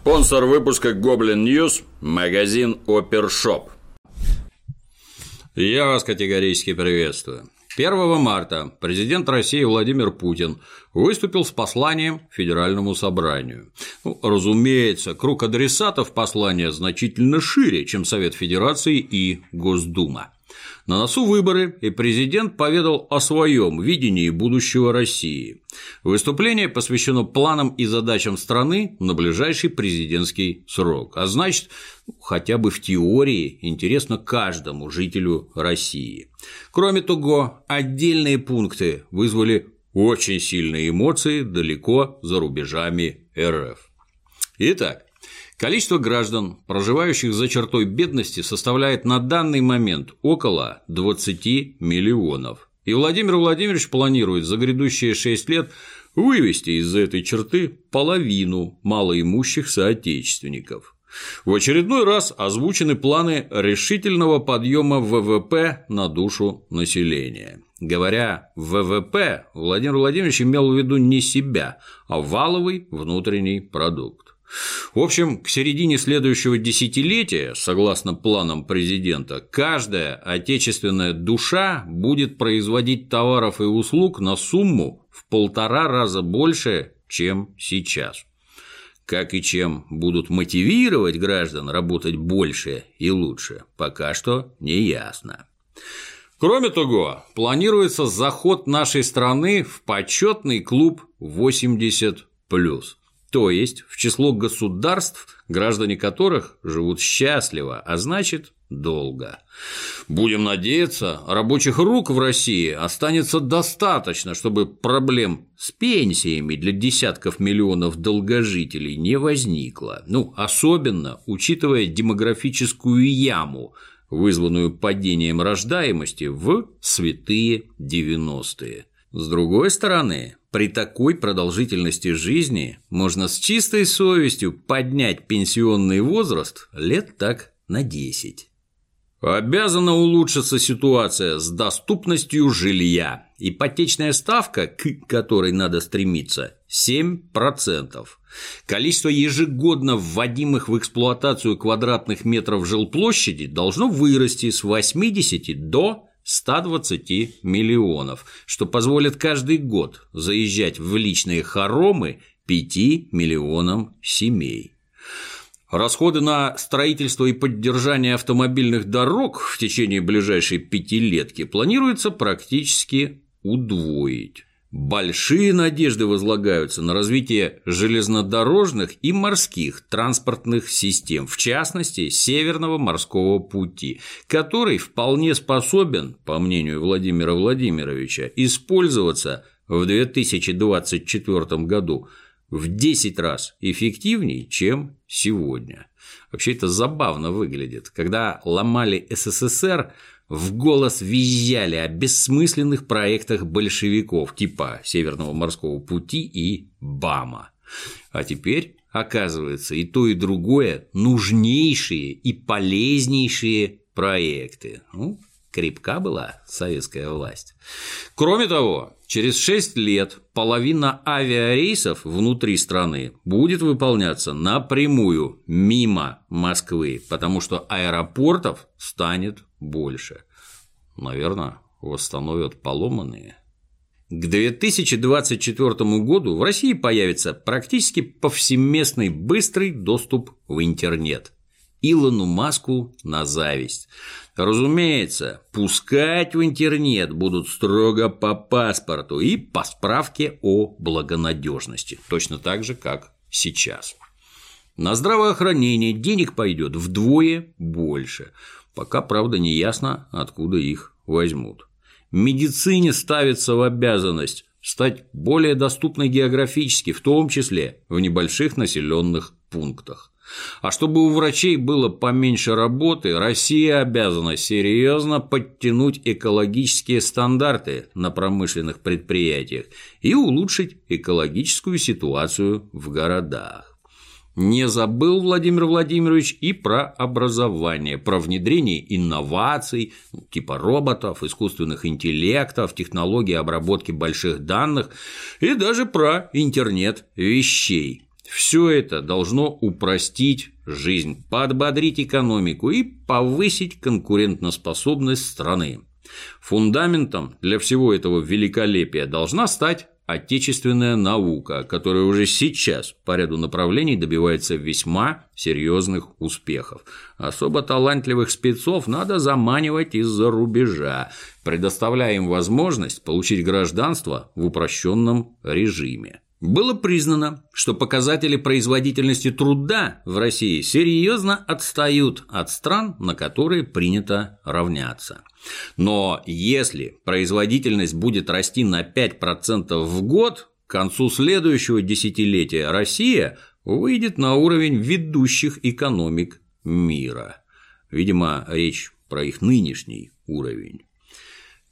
Спонсор выпуска Goblin News – магазин Опершоп. Я вас категорически приветствую. 1 марта президент России Владимир Путин выступил с посланием Федеральному собранию. Ну, разумеется, круг адресатов послания значительно шире, чем Совет Федерации и Госдума. На носу выборы, и президент поведал о своем видении будущего России. Выступление посвящено планам и задачам страны на ближайший президентский срок, а значит, хотя бы в теории интересно каждому жителю России. Кроме того, отдельные пункты вызвали очень сильные эмоции далеко за рубежами РФ. Итак, Количество граждан, проживающих за чертой бедности, составляет на данный момент около 20 миллионов. И Владимир Владимирович планирует за грядущие 6 лет вывести из-за этой черты половину малоимущих соотечественников. В очередной раз озвучены планы решительного подъема ВВП на душу населения. Говоря ВВП, Владимир Владимирович имел в виду не себя, а валовый внутренний продукт. В общем, к середине следующего десятилетия, согласно планам президента, каждая отечественная душа будет производить товаров и услуг на сумму в полтора раза больше, чем сейчас. Как и чем будут мотивировать граждан работать больше и лучше, пока что не ясно. Кроме того, планируется заход нашей страны в почетный клуб 80 то есть в число государств, граждане которых живут счастливо, а значит долго. Будем надеяться, рабочих рук в России останется достаточно, чтобы проблем с пенсиями для десятков миллионов долгожителей не возникло. Ну, особенно учитывая демографическую яму, вызванную падением рождаемости в святые 90-е. С другой стороны, при такой продолжительности жизни можно с чистой совестью поднять пенсионный возраст лет так на 10. Обязана улучшиться ситуация с доступностью жилья. Ипотечная ставка, к которой надо стремиться, 7%. Количество ежегодно вводимых в эксплуатацию квадратных метров жилплощади должно вырасти с 80 до 120 миллионов, что позволит каждый год заезжать в личные хоромы 5 миллионам семей. Расходы на строительство и поддержание автомобильных дорог в течение ближайшей пятилетки планируется практически удвоить. Большие надежды возлагаются на развитие железнодорожных и морских транспортных систем, в частности, Северного морского пути, который вполне способен, по мнению Владимира Владимировича, использоваться в 2024 году в 10 раз эффективнее, чем сегодня. Вообще это забавно выглядит. Когда ломали СССР, в голос визжали о бессмысленных проектах большевиков типа Северного морского пути и БАМа. А теперь, оказывается, и то, и другое нужнейшие и полезнейшие проекты. Ну, крепка была советская власть. Кроме того, через 6 лет половина авиарейсов внутри страны будет выполняться напрямую мимо Москвы, потому что аэропортов станет больше. Наверное, восстановят поломанные. К 2024 году в России появится практически повсеместный быстрый доступ в интернет. Илону Маску на зависть. Разумеется, пускать в интернет будут строго по паспорту и по справке о благонадежности, точно так же, как сейчас. На здравоохранение денег пойдет вдвое больше. Пока, правда, не ясно, откуда их возьмут. Медицине ставится в обязанность стать более доступной географически, в том числе в небольших населенных пунктах. А чтобы у врачей было поменьше работы, Россия обязана серьезно подтянуть экологические стандарты на промышленных предприятиях и улучшить экологическую ситуацию в городах. Не забыл Владимир Владимирович и про образование, про внедрение инноваций, типа роботов, искусственных интеллектов, технологий обработки больших данных и даже про интернет вещей. Все это должно упростить жизнь, подбодрить экономику и повысить конкурентоспособность страны. Фундаментом для всего этого великолепия должна стать отечественная наука, которая уже сейчас по ряду направлений добивается весьма серьезных успехов. Особо талантливых спецов надо заманивать из-за рубежа, предоставляя им возможность получить гражданство в упрощенном режиме. Было признано, что показатели производительности труда в России серьезно отстают от стран, на которые принято равняться. Но если производительность будет расти на 5% в год, к концу следующего десятилетия Россия выйдет на уровень ведущих экономик мира. Видимо, речь про их нынешний уровень.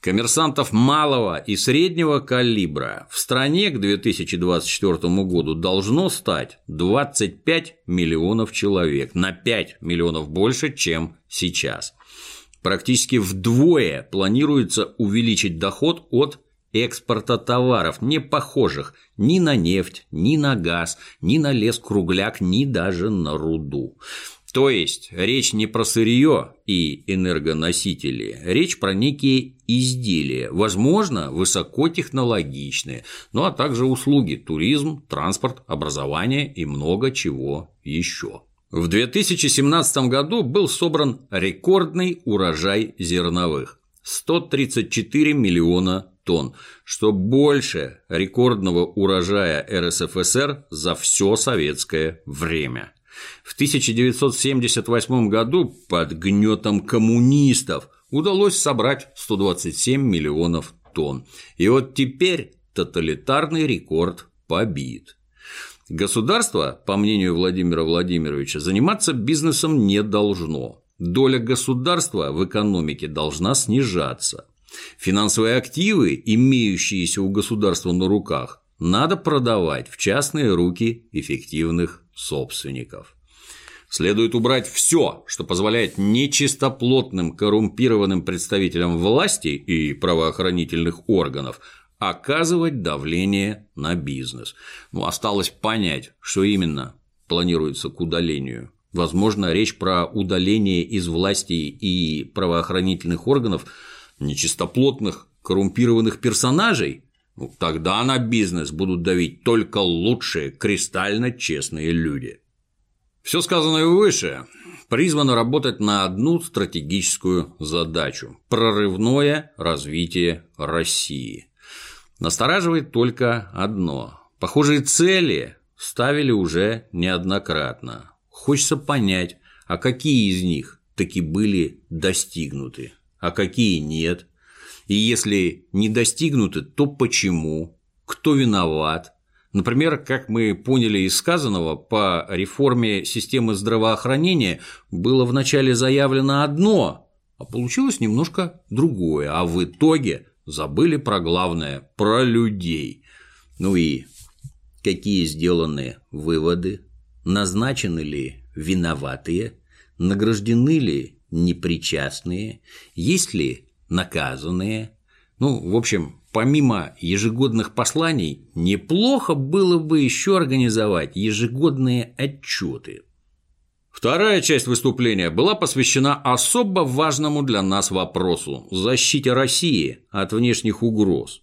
Коммерсантов малого и среднего калибра в стране к 2024 году должно стать 25 миллионов человек, на 5 миллионов больше, чем сейчас. Практически вдвое планируется увеличить доход от экспорта товаров, не похожих ни на нефть, ни на газ, ни на лес-кругляк, ни даже на руду. То есть речь не про сырье и энергоносители, речь про некие изделия, возможно, высокотехнологичные, ну а также услуги, туризм, транспорт, образование и много чего еще. В 2017 году был собран рекордный урожай зерновых – 134 миллиона тонн, что больше рекордного урожая РСФСР за все советское время. В 1978 году под гнетом коммунистов удалось собрать 127 миллионов тонн. И вот теперь тоталитарный рекорд побит. Государство, по мнению Владимира Владимировича, заниматься бизнесом не должно. Доля государства в экономике должна снижаться. Финансовые активы, имеющиеся у государства на руках, надо продавать в частные руки эффективных собственников. Следует убрать все, что позволяет нечистоплотным коррумпированным представителям власти и правоохранительных органов оказывать давление на бизнес. Ну, осталось понять, что именно планируется к удалению. Возможно, речь про удаление из власти и правоохранительных органов нечистоплотных коррумпированных персонажей, ну, тогда на бизнес будут давить только лучшие, кристально честные люди. Все сказанное выше призвано работать на одну стратегическую задачу – прорывное развитие России. Настораживает только одно – похожие цели ставили уже неоднократно. Хочется понять, а какие из них таки были достигнуты, а какие нет – и если не достигнуты, то почему? Кто виноват? Например, как мы поняли из сказанного, по реформе системы здравоохранения было вначале заявлено одно, а получилось немножко другое, а в итоге забыли про главное – про людей. Ну и какие сделаны выводы? Назначены ли виноватые? Награждены ли непричастные? Есть ли наказанные. Ну, в общем, помимо ежегодных посланий, неплохо было бы еще организовать ежегодные отчеты. Вторая часть выступления была посвящена особо важному для нас вопросу – защите России от внешних угроз.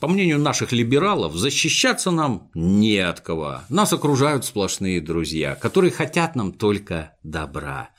По мнению наших либералов, защищаться нам не от кого. Нас окружают сплошные друзья, которые хотят нам только добра.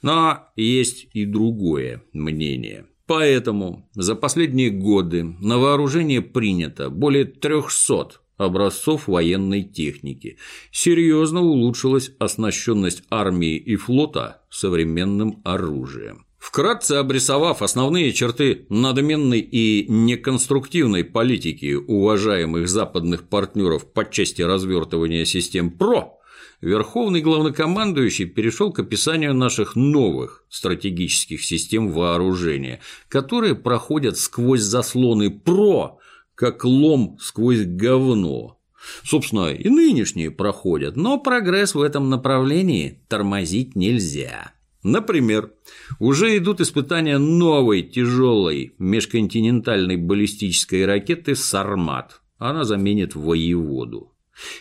Но есть и другое мнение – Поэтому за последние годы на вооружение принято более 300 образцов военной техники. Серьезно улучшилась оснащенность армии и флота современным оружием. Вкратце обрисовав основные черты надменной и неконструктивной политики уважаемых западных партнеров по части развертывания систем ПРО, Верховный главнокомандующий перешел к описанию наших новых стратегических систем вооружения, которые проходят сквозь заслоны ПРО, как лом сквозь говно. Собственно, и нынешние проходят, но прогресс в этом направлении тормозить нельзя. Например, уже идут испытания новой тяжелой межконтинентальной баллистической ракеты «Сармат». Она заменит воеводу.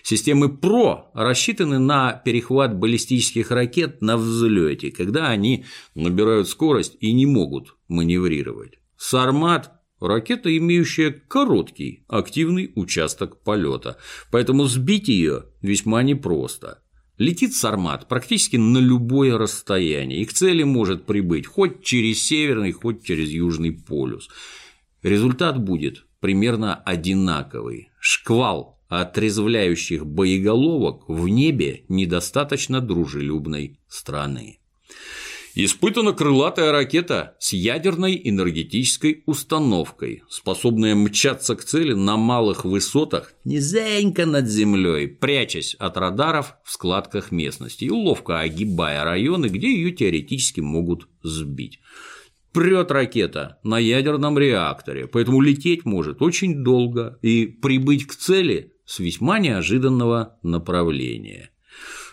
Системы ПРО рассчитаны на перехват баллистических ракет на взлете, когда они набирают скорость и не могут маневрировать. Сармат – ракета, имеющая короткий активный участок полета, поэтому сбить ее весьма непросто. Летит Сармат практически на любое расстояние и к цели может прибыть хоть через северный, хоть через южный полюс. Результат будет примерно одинаковый. Шквал отрезвляющих боеголовок в небе недостаточно дружелюбной страны. Испытана крылатая ракета с ядерной энергетической установкой, способная мчаться к цели на малых высотах, низенько над землей, прячась от радаров в складках местности и ловко огибая районы, где ее теоретически могут сбить. Прет ракета на ядерном реакторе, поэтому лететь может очень долго и прибыть к цели с весьма неожиданного направления.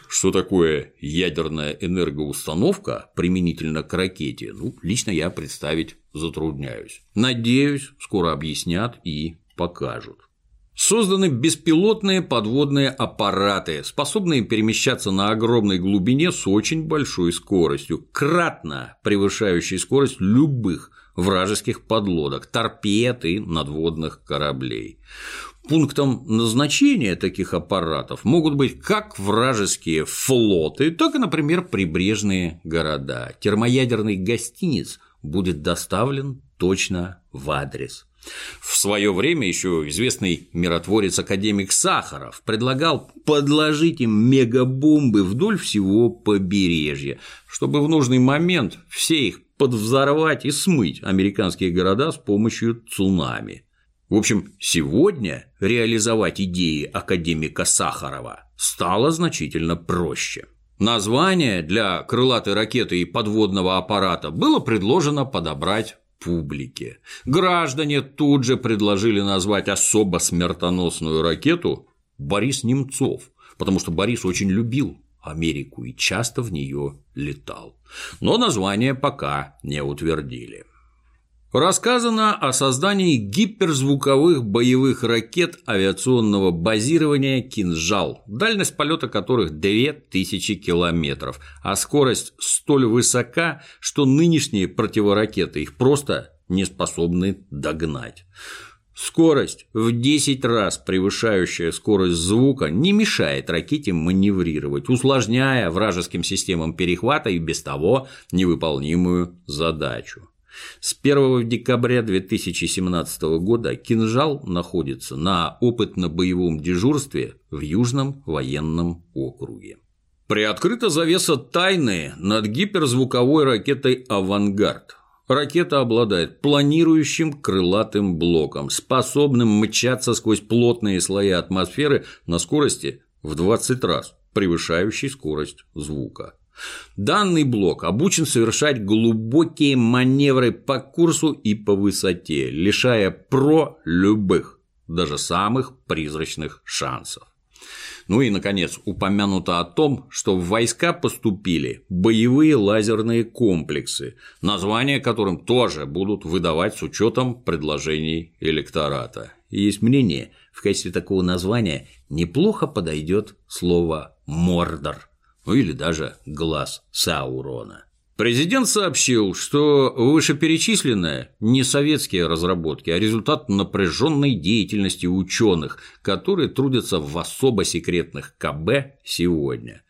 Что такое ядерная энергоустановка применительно к ракете, ну, лично я представить затрудняюсь. Надеюсь, скоро объяснят и покажут. Созданы беспилотные подводные аппараты, способные перемещаться на огромной глубине с очень большой скоростью, кратно превышающей скорость любых вражеских подлодок, торпед и надводных кораблей. Пунктом назначения таких аппаратов могут быть как вражеские флоты, так и, например, прибрежные города. Термоядерный гостиниц будет доставлен точно в адрес. В свое время еще известный миротворец-академик Сахаров предлагал подложить им мегабомбы вдоль всего побережья, чтобы в нужный момент все их подвзорвать и смыть американские города с помощью цунами. В общем, сегодня реализовать идеи академика Сахарова стало значительно проще. Название для крылатой ракеты и подводного аппарата было предложено подобрать публике. Граждане тут же предложили назвать особо смертоносную ракету Борис Немцов, потому что Борис очень любил Америку и часто в нее летал. Но название пока не утвердили. Рассказано о создании гиперзвуковых боевых ракет авиационного базирования «Кинжал», дальность полета которых 2000 километров, а скорость столь высока, что нынешние противоракеты их просто не способны догнать. Скорость, в 10 раз превышающая скорость звука, не мешает ракете маневрировать, усложняя вражеским системам перехвата и без того невыполнимую задачу. С 1 декабря 2017 года «Кинжал» находится на опытно-боевом дежурстве в Южном военном округе. Приоткрыта завеса тайны над гиперзвуковой ракетой «Авангард». Ракета обладает планирующим крылатым блоком, способным мчаться сквозь плотные слои атмосферы на скорости в 20 раз, превышающей скорость звука. Данный блок обучен совершать глубокие маневры по курсу и по высоте, лишая ПРО любых, даже самых призрачных шансов. Ну и, наконец, упомянуто о том, что в войска поступили боевые лазерные комплексы, названия которым тоже будут выдавать с учетом предложений электората. И есть мнение, в качестве такого названия неплохо подойдет слово «мордор» ну или даже глаз Саурона. Президент сообщил, что вышеперечисленное не советские разработки, а результат напряженной деятельности ученых, которые трудятся в особо секретных КБ сегодня.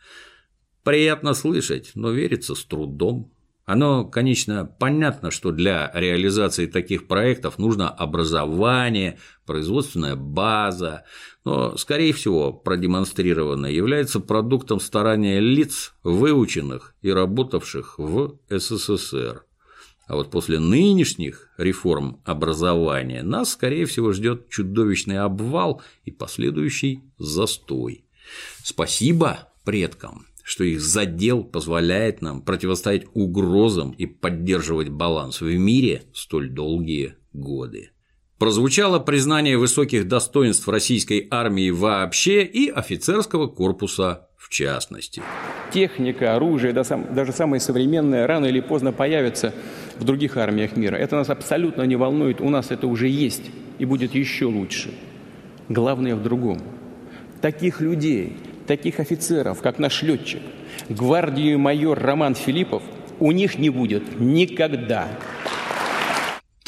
Приятно слышать, но верится с трудом. Оно, конечно, понятно, что для реализации таких проектов нужно образование, производственная база, но, скорее всего, продемонстрированное является продуктом старания лиц, выученных и работавших в СССР. А вот после нынешних реформ образования нас, скорее всего, ждет чудовищный обвал и последующий застой. Спасибо предкам что их задел позволяет нам противостоять угрозам и поддерживать баланс в мире столь долгие годы. Прозвучало признание высоких достоинств российской армии вообще и офицерского корпуса в частности. Техника, оружие, даже самое современное рано или поздно появится в других армиях мира. Это нас абсолютно не волнует, у нас это уже есть и будет еще лучше. Главное в другом – таких людей, таких офицеров, как наш летчик, гвардии майор Роман Филиппов, у них не будет никогда.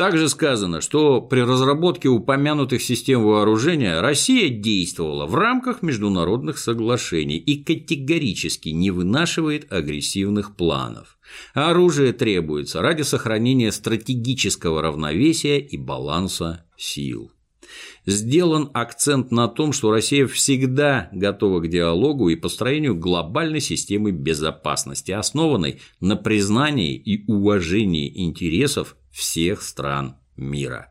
Также сказано, что при разработке упомянутых систем вооружения Россия действовала в рамках международных соглашений и категорически не вынашивает агрессивных планов. Оружие требуется ради сохранения стратегического равновесия и баланса сил. Сделан акцент на том, что Россия всегда готова к диалогу и построению глобальной системы безопасности, основанной на признании и уважении интересов всех стран мира.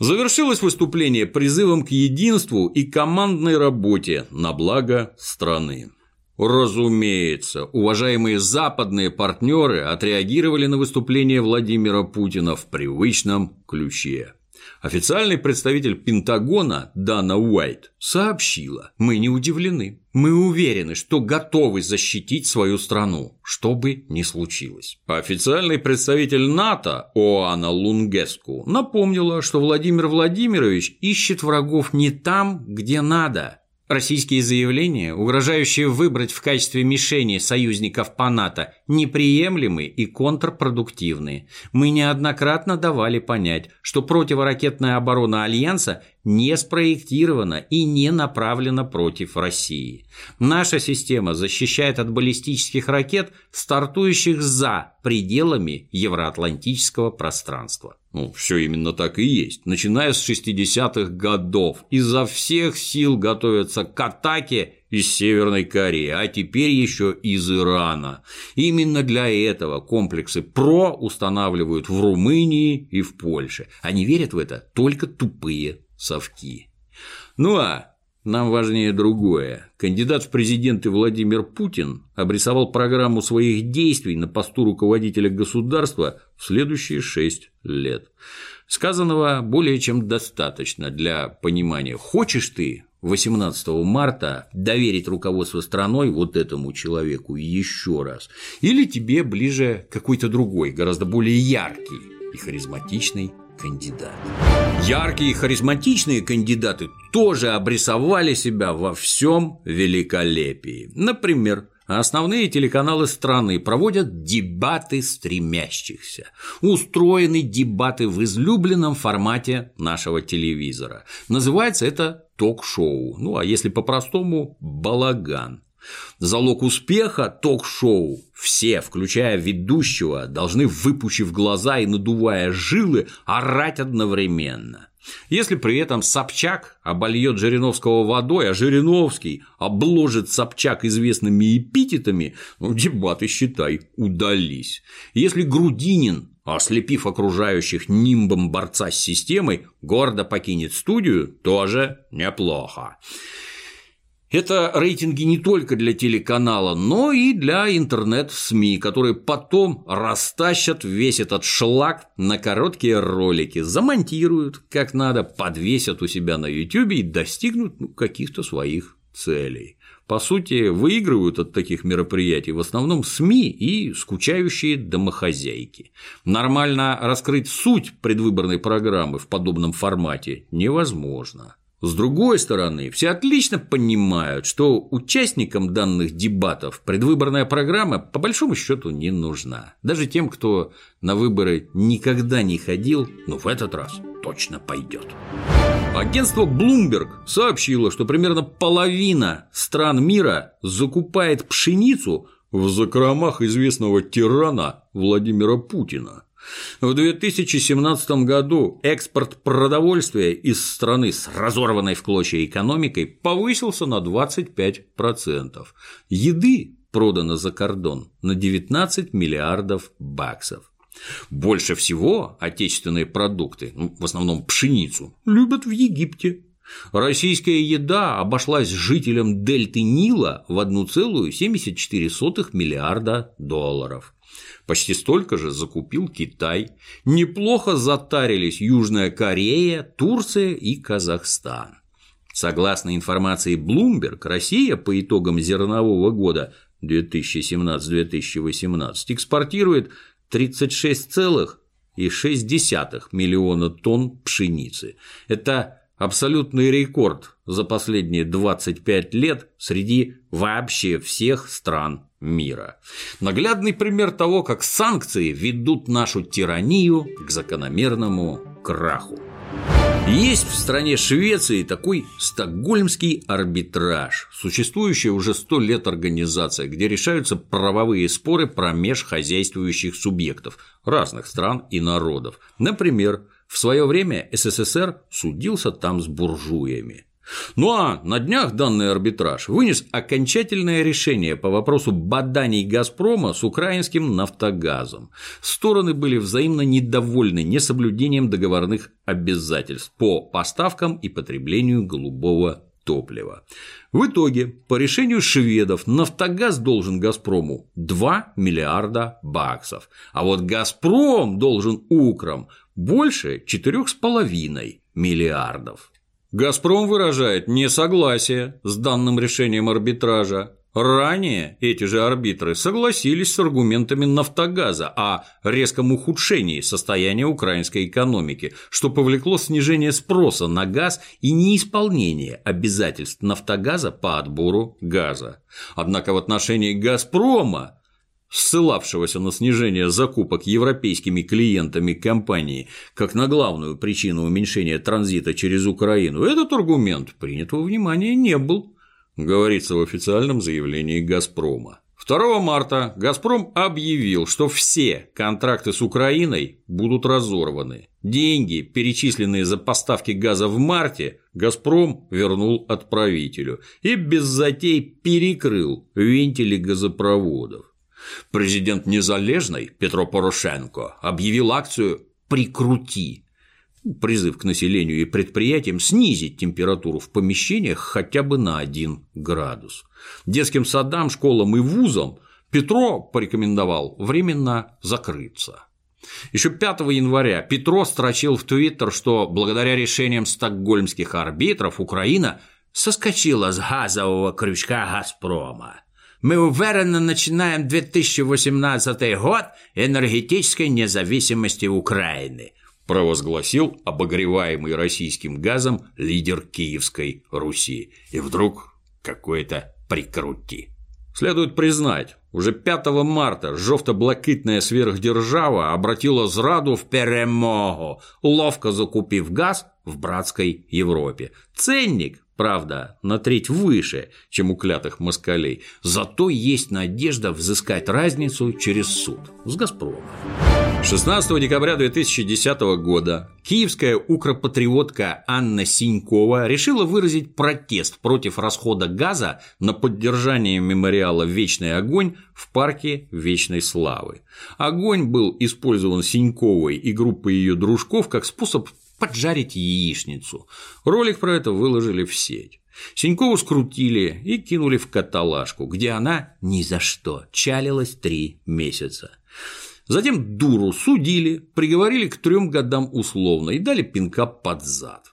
Завершилось выступление призывом к единству и командной работе на благо страны. Разумеется, уважаемые западные партнеры отреагировали на выступление Владимира Путина в привычном ключе. Официальный представитель Пентагона Дана Уайт сообщила, мы не удивлены, мы уверены, что готовы защитить свою страну, что бы ни случилось. Официальный представитель НАТО Оана Лунгеску напомнила, что Владимир Владимирович ищет врагов не там, где надо, Российские заявления, угрожающие выбрать в качестве мишени союзников по НАТО, неприемлемы и контрпродуктивны. Мы неоднократно давали понять, что противоракетная оборона Альянса не спроектирована и не направлена против России. Наша система защищает от баллистических ракет, стартующих за пределами евроатлантического пространства. Ну, все именно так и есть. Начиная с 60-х годов, изо всех сил готовятся к атаке из Северной Кореи, а теперь еще из Ирана. Именно для этого комплексы ПРО устанавливают в Румынии и в Польше. Они верят в это только тупые совки. Ну а нам важнее другое. Кандидат в президенты Владимир Путин обрисовал программу своих действий на посту руководителя государства в следующие шесть лет. Сказанного более чем достаточно для понимания, хочешь ты 18 марта доверить руководство страной вот этому человеку еще раз, или тебе ближе какой-то другой, гораздо более яркий и харизматичный кандидат. Яркие и харизматичные кандидаты тоже обрисовали себя во всем великолепии. Например, Основные телеканалы страны проводят дебаты стремящихся. Устроены дебаты в излюбленном формате нашего телевизора. Называется это ток-шоу. Ну, а если по-простому – балаган. Залог успеха ток-шоу все, включая ведущего, должны, выпучив глаза и надувая жилы, орать одновременно. Если при этом Собчак обольет Жириновского водой, а Жириновский обложит Собчак известными эпитетами, ну, дебаты, считай, удались. Если Грудинин, ослепив окружающих нимбом борца с системой, гордо покинет студию, тоже неплохо. Это рейтинги не только для телеканала, но и для интернет-СМИ, которые потом растащат весь этот шлак на короткие ролики, замонтируют как надо, подвесят у себя на YouTube и достигнут ну, каких-то своих целей. По сути, выигрывают от таких мероприятий в основном СМИ и скучающие домохозяйки. Нормально раскрыть суть предвыборной программы в подобном формате невозможно. С другой стороны, все отлично понимают, что участникам данных дебатов предвыборная программа по большому счету не нужна. Даже тем, кто на выборы никогда не ходил, но в этот раз точно пойдет. Агентство Bloomberg сообщило, что примерно половина стран мира закупает пшеницу в закромах известного тирана Владимира Путина. В 2017 году экспорт продовольствия из страны с разорванной в клочья экономикой повысился на 25%. Еды продано за кордон на 19 миллиардов баксов. Больше всего отечественные продукты, ну, в основном пшеницу, любят в Египте. Российская еда обошлась жителям дельты Нила в 1,74 миллиарда долларов. Почти столько же закупил Китай. Неплохо затарились Южная Корея, Турция и Казахстан. Согласно информации Bloomberg, Россия по итогам зернового года 2017-2018 экспортирует 36,6 миллиона тонн пшеницы. Это абсолютный рекорд за последние 25 лет среди вообще всех стран мира. Наглядный пример того, как санкции ведут нашу тиранию к закономерному краху. Есть в стране Швеции такой стокгольмский арбитраж, существующая уже сто лет организация, где решаются правовые споры про межхозяйствующих субъектов разных стран и народов. Например, в свое время СССР судился там с буржуями. Ну а на днях данный арбитраж вынес окончательное решение по вопросу баданий «Газпрома» с украинским «Нафтогазом». Стороны были взаимно недовольны несоблюдением договорных обязательств по поставкам и потреблению голубого топлива. В итоге, по решению шведов, «Нафтогаз» должен «Газпрому» 2 миллиарда баксов, а вот «Газпром» должен «Украм» больше 4,5 миллиардов. «Газпром» выражает несогласие с данным решением арбитража. Ранее эти же арбитры согласились с аргументами «Нафтогаза» о резком ухудшении состояния украинской экономики, что повлекло снижение спроса на газ и неисполнение обязательств «Нафтогаза» по отбору газа. Однако в отношении «Газпрома» ссылавшегося на снижение закупок европейскими клиентами компании как на главную причину уменьшения транзита через Украину, этот аргумент принят во внимание не был, говорится в официальном заявлении «Газпрома». 2 марта «Газпром» объявил, что все контракты с Украиной будут разорваны. Деньги, перечисленные за поставки газа в марте, «Газпром» вернул отправителю и без затей перекрыл вентили газопроводов. Президент Незалежной Петро Порошенко объявил акцию «Прикрути», призыв к населению и предприятиям снизить температуру в помещениях хотя бы на 1 градус. Детским садам, школам и вузам Петро порекомендовал временно закрыться. Еще 5 января Петро строчил в Твиттер, что благодаря решениям стокгольмских арбитров Украина соскочила с газового крючка «Газпрома». Мы уверенно начинаем 2018 год энергетической независимости Украины, провозгласил обогреваемый российским газом лидер Киевской Руси. И вдруг какое-то прикрути. Следует признать, уже 5 марта жовто-блакитная сверхдержава обратила зраду в перемогу, ловко закупив газ в братской Европе. Ценник Правда, на треть выше, чем у клятых москалей, зато есть надежда взыскать разницу через суд с «Газпромом». 16 декабря 2010 года киевская укропатриотка Анна Синькова решила выразить протест против расхода газа на поддержание мемориала «Вечный огонь» в парке Вечной Славы. Огонь был использован Синьковой и группой ее дружков как способ поджарить яичницу. Ролик про это выложили в сеть. Синькову скрутили и кинули в каталажку, где она ни за что чалилась три месяца. Затем дуру судили, приговорили к трем годам условно и дали пинка под зад.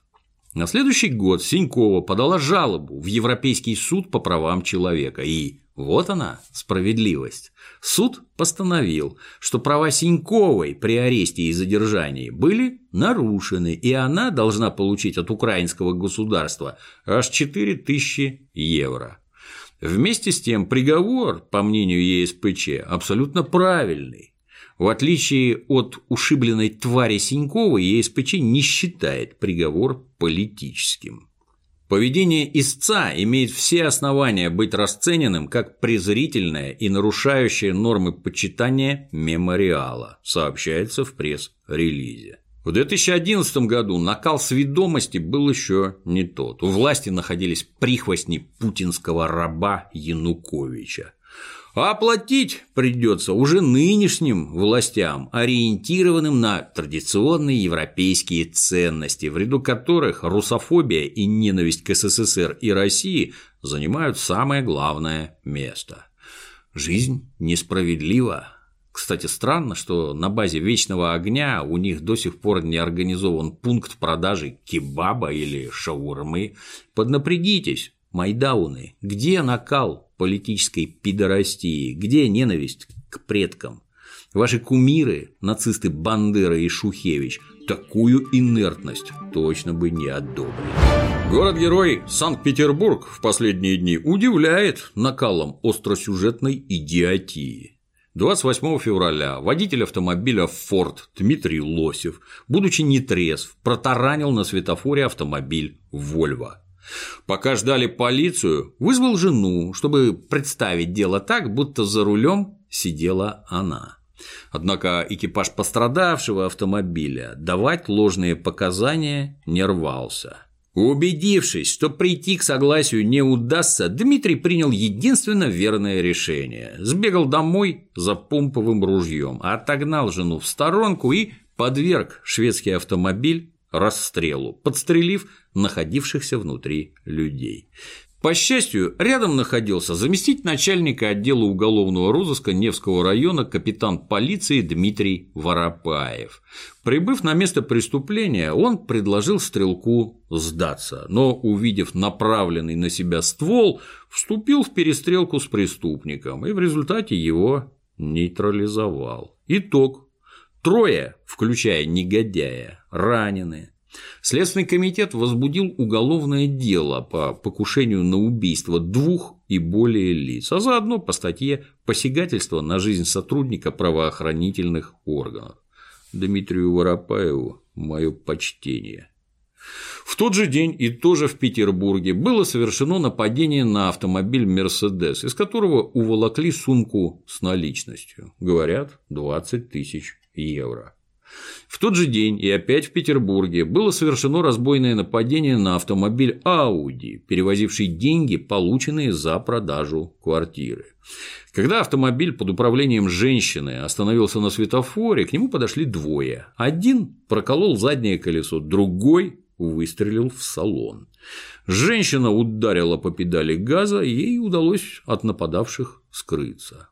На следующий год Синькова подала жалобу в Европейский суд по правам человека и вот она, справедливость. Суд постановил, что права Синьковой при аресте и задержании были нарушены, и она должна получить от украинского государства аж 4000 евро. Вместе с тем приговор, по мнению ЕСПЧ, абсолютно правильный. В отличие от ушибленной твари Синьковой, ЕСПЧ не считает приговор политическим. Поведение истца имеет все основания быть расцененным как презрительное и нарушающее нормы почитания мемориала, сообщается в пресс-релизе. В 2011 году накал сведомости был еще не тот. У власти находились прихвостни путинского раба Януковича. Оплатить придется уже нынешним властям, ориентированным на традиционные европейские ценности, в ряду которых русофобия и ненависть к СССР и России занимают самое главное место. Жизнь несправедлива. Кстати, странно, что на базе Вечного огня у них до сих пор не организован пункт продажи кебаба или шаурмы. Поднапрягитесь, майдауны, где накал политической пидорастии, где ненависть к предкам. Ваши кумиры, нацисты Бандера и Шухевич, такую инертность точно бы не одобрили. Город-герой Санкт-Петербург в последние дни удивляет накалом остросюжетной идиотии. 28 февраля водитель автомобиля Ford Дмитрий Лосев, будучи нетрезв, протаранил на светофоре автомобиль Volvo. Пока ждали полицию, вызвал жену, чтобы представить дело так, будто за рулем сидела она. Однако экипаж пострадавшего автомобиля давать ложные показания не рвался. Убедившись, что прийти к согласию не удастся, Дмитрий принял единственно верное решение. Сбегал домой за помповым ружьем, отогнал жену в сторонку и подверг шведский автомобиль расстрелу, подстрелив находившихся внутри людей. По счастью, рядом находился заместитель начальника отдела уголовного розыска Невского района капитан полиции Дмитрий Воропаев. Прибыв на место преступления, он предложил стрелку сдаться, но, увидев направленный на себя ствол, вступил в перестрелку с преступником и в результате его нейтрализовал. Итог. Трое, включая негодяя, ранены, Следственный комитет возбудил уголовное дело по покушению на убийство двух и более лиц, а заодно по статье «Посягательство на жизнь сотрудника правоохранительных органов». Дмитрию Воропаеву мое почтение. В тот же день и тоже в Петербурге было совершено нападение на автомобиль «Мерседес», из которого уволокли сумку с наличностью. Говорят, 20 тысяч евро. В тот же день и опять в Петербурге было совершено разбойное нападение на автомобиль Audi, перевозивший деньги, полученные за продажу квартиры. Когда автомобиль под управлением женщины остановился на светофоре, к нему подошли двое. Один проколол заднее колесо, другой выстрелил в салон. Женщина ударила по педали газа, ей удалось от нападавших скрыться.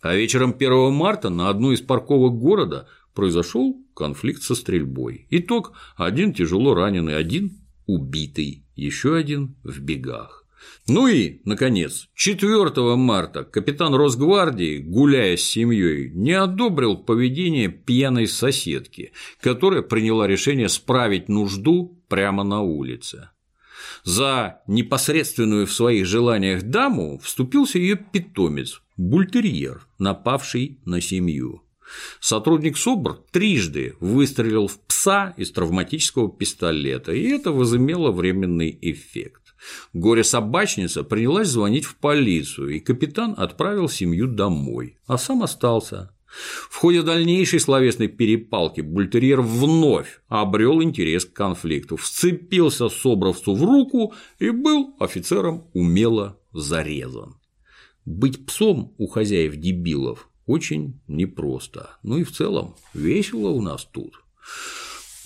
А вечером 1 марта на одной из парковок города произошел конфликт со стрельбой. Итог – один тяжело раненый, один убитый, еще один в бегах. Ну и, наконец, 4 марта капитан Росгвардии, гуляя с семьей, не одобрил поведение пьяной соседки, которая приняла решение справить нужду прямо на улице. За непосредственную в своих желаниях даму вступился ее питомец, бультерьер, напавший на семью. Сотрудник СОБР трижды выстрелил в пса из травматического пистолета, и это возымело временный эффект. Горе-собачница принялась звонить в полицию, и капитан отправил семью домой, а сам остался. В ходе дальнейшей словесной перепалки бультерьер вновь обрел интерес к конфликту, вцепился собровцу в руку и был офицером умело зарезан. Быть псом у хозяев дебилов очень непросто. Ну и в целом весело у нас тут.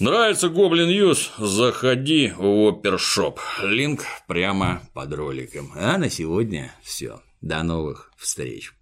Нравится Goblin News? Заходи в опер shop. Link прямо под роликом. А на сегодня все. До новых встреч.